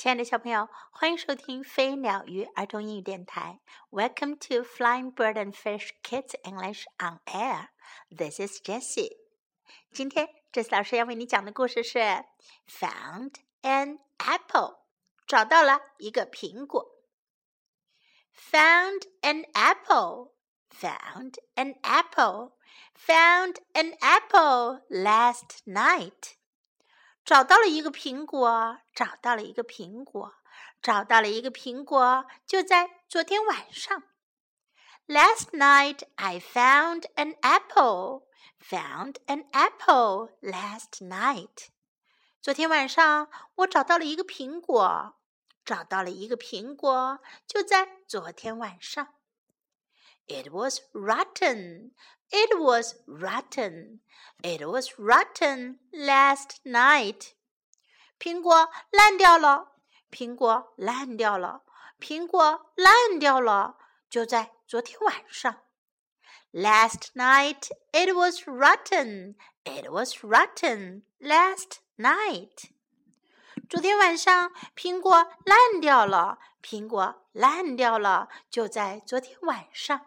亲爱的小朋友，欢迎收听飞鸟鱼儿童英语电台。Welcome to Flying Bird and Fish Kids English on Air. This is Jessie. 今天，Jessie 老师要为你讲的故事是 Found an Apple，找到了一个苹果。Found an apple. Found an apple. Found an apple last night. 找到了一个苹果，找到了一个苹果，找到了一个苹果，就在昨天晚上。Last night I found an apple. Found an apple last night. 昨天晚上我找到了一个苹果，找到了一个苹果，就在昨天晚上。It was rotten. It was rotten. It was rotten last night. 苹果烂掉了，苹果烂掉了，苹果烂掉了，就在昨天晚上。Last night it was rotten. It was rotten last night. 昨天晚上苹果烂掉了，苹果烂掉了，就在昨天晚上。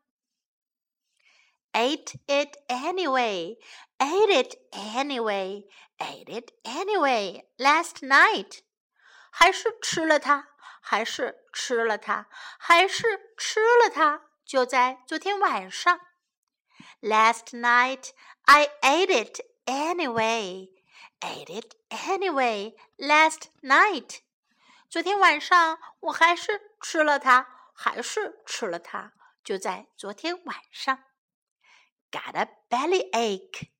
ate it anyway, ate it anyway, ate it anyway last night. 还是吃了它，还是吃了它，还是吃了它，就在昨天晚上。Last night I ate it anyway, ate it anyway last night. 昨天晚上我还是吃了它，还是吃了它，就在昨天晚上。 Got a belly ache.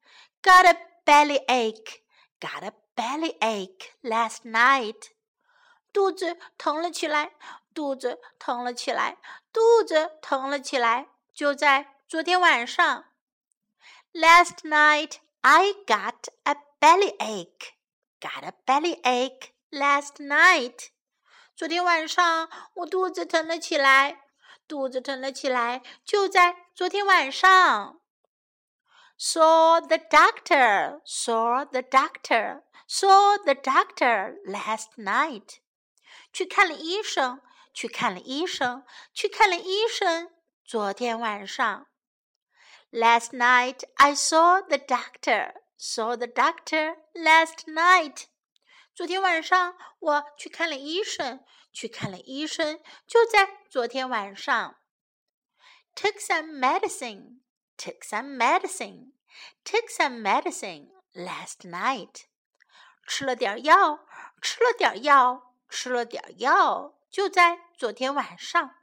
Got a belly ache. Got a belly ache last night. 肚子疼了起来，肚子疼了起来，肚子疼了起来，就在昨天晚上。Last night I got a belly ache. Got a belly ache last night. 昨天晚上我肚子疼了起来，肚子疼了起来，就在昨天晚上。 Saw the doctor, saw the doctor, saw the doctor last night. 去看了医生，去看了医生，去看了医生。昨天晚上，Last night I saw the doctor, saw the doctor last night. 昨天晚上我去看了医生，去看了医生，就在昨天晚上。Took some medicine took some medicine, took some medicine last night. 吃了点药，吃了点药，吃了点药，就在昨天晚上。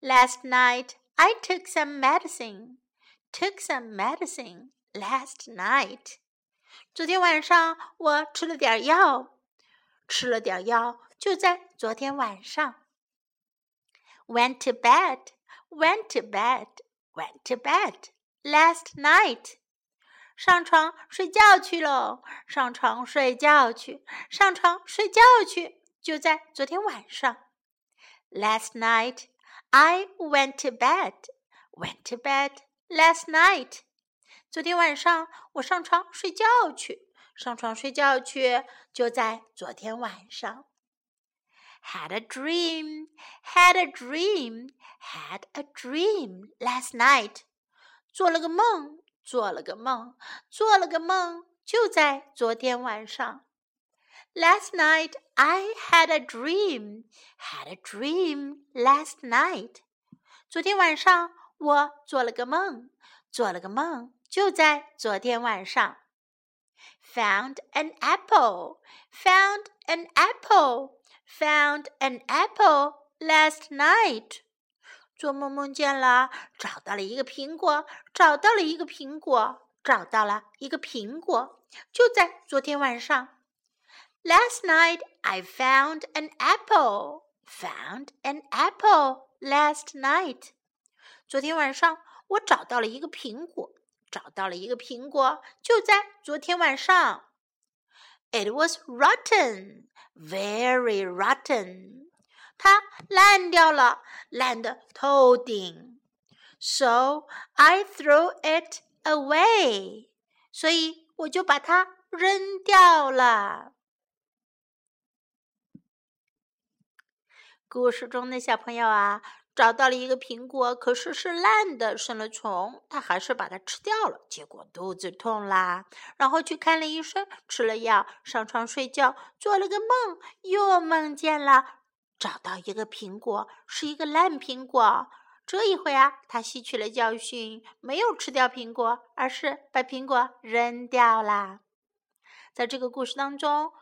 Last night I took some medicine, took some medicine last night. 昨天晚上我吃了点药，吃了点药，就在昨天晚上。Went to bed, went to bed went to bed last night. 上床睡觉去喽！上床睡觉去，上床睡觉去，就在昨天晚上。Last night I went to bed. Went to bed last night. 昨天晚上我上床睡觉去，上床睡觉去，就在昨天晚上。 Had a dream, had a dream, had a dream last night. 做了个梦，做了个梦，做了个梦，就在昨天晚上。Last night I had a dream, had a dream last night. 昨天晚上我做了个梦，做了个梦，就在昨天晚上。Found an apple, found an apple found an apple last night. 做梦梦见了，找到了一个苹果，找到了一个苹果，找到了一个苹果，就在昨天晚上。Last night I found an apple. found an apple last night。昨天晚上我找到了一个苹果，找到了一个苹果，就在昨天晚上。 It was rotten, very rotten。它烂掉了，烂的透顶。So I threw it away。所以我就把它扔掉了。故事中的小朋友啊， 找到了一个苹果，可是是烂的，生了虫，他还是把它吃掉了。结果肚子痛啦，然后去看了医生，吃了药，上床睡觉，做了个梦，又梦见了找到一个苹果，是一个烂苹果。这一回啊，他吸取了教训，没有吃掉苹果，而是把苹果扔掉啦。在这个故事当中。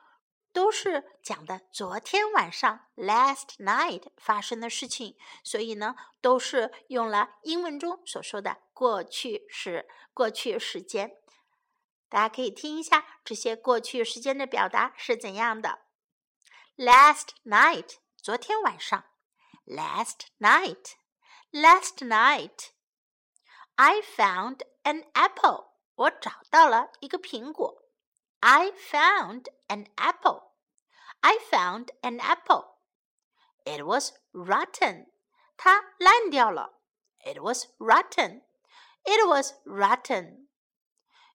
都是讲的昨天晚上 last night 发生的事情，所以呢，都是用了英文中所说的过去时、过去时间。大家可以听一下这些过去时间的表达是怎样的。Last night，昨天晚上。Last night，last night，I found an apple，我找到了一个苹果。I found an apple. I found an apple. It was rotten. 它烂掉了。It was rotten. It was rotten.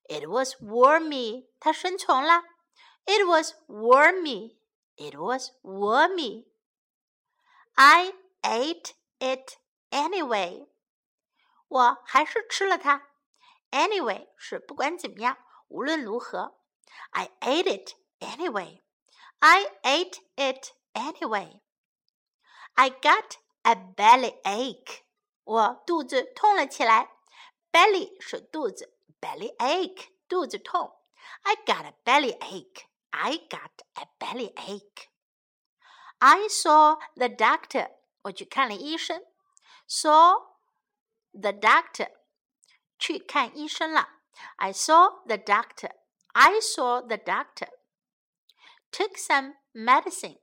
It was wormy. 它生虫了。It was wormy. It was wormy. I ate it anyway. 我还是吃了它。Anyway 是不管怎么样，无论如何。I ate it anyway. I ate it anyway. I got a belly ache. 我肚子痛了起来。Belly 是肚子，belly ache 肚子痛。I got a belly ache. I got a belly ache. I saw the doctor. 我去看了医生。Saw the doctor. 去看医生了。I saw the doctor. I saw the doctor took some medicine.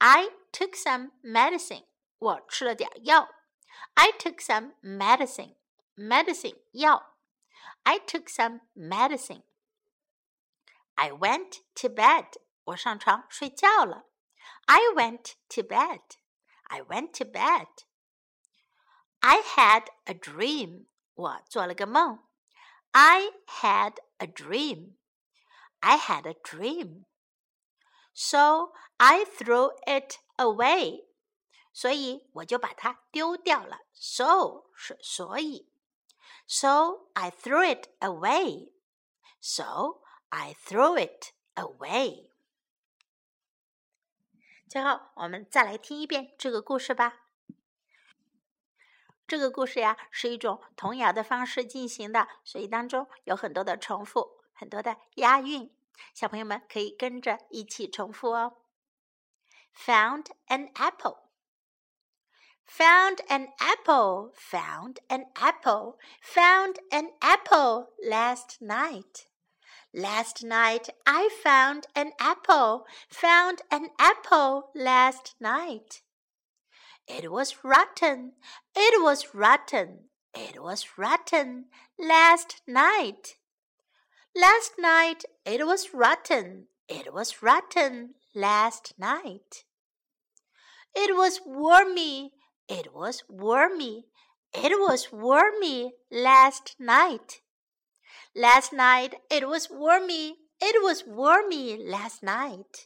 I took some medicine. 我吃了点药。I took some medicine. Medicine 药。I took some medicine. I went to bed. 我上床睡觉了。I went to bed. I went to bed. I had a dream. 我做了个梦。I had a dream. I had a dream So I threw it away. 所以我就把它丢掉了。So 是所以，So I threw it away. So I threw it away. 最后，我们再来听一遍这个故事吧。这个故事呀，是一种童谣的方式进行的，所以当中有很多的重复，很多的押韵。小朋友们可以跟着一起重复哦。Found an apple. Found an apple. Found an apple. Found an apple last night. Last night I found an apple. Found an apple last night. It was rotten. It was rotten. It was rotten last night. Last night it was rotten. It was rotten last night. It was wormy. It was wormy. It was wormy last night. Last night it was wormy. It was wormy last night.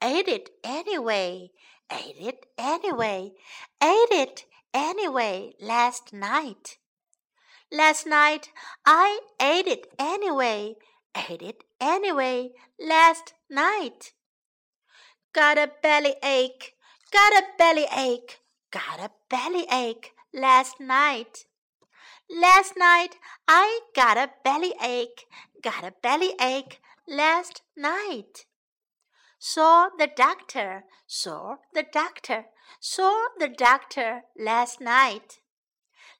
Ate it anyway. Ate it anyway. Ate it anyway last night. Last night I ate it anyway. Ate it anyway last night. Got a belly ache. Got a belly ache. Got a belly ache last night. Last night I got a belly ache. Got a belly ache last night. Saw the doctor. Saw the doctor. Saw the doctor last night.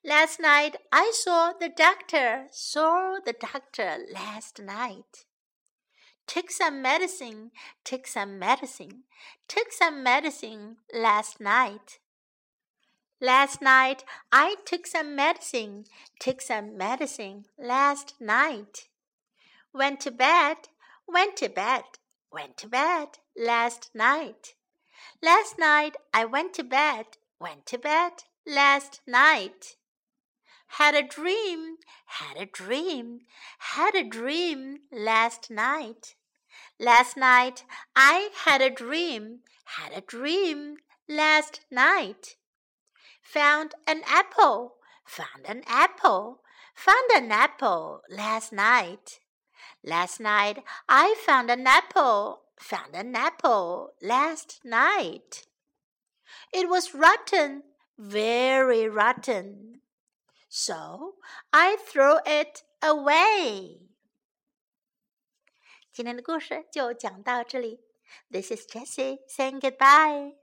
Last night I saw the doctor, saw the doctor last night. took some medicine, took some medicine, took some medicine last night. Last night I took some medicine, took some medicine last night. Went to bed, went to bed, went to bed last night. Last night I went to bed, went to bed last night. Had a dream, had a dream, had a dream last night. Last night I had a dream, had a dream last night. Found an apple, found an apple, found an apple last night. Last night I found an apple, found an apple last night. It was rotten, very rotten So I threw it away. 今天的故事就讲到这里。This is Jessie saying goodbye.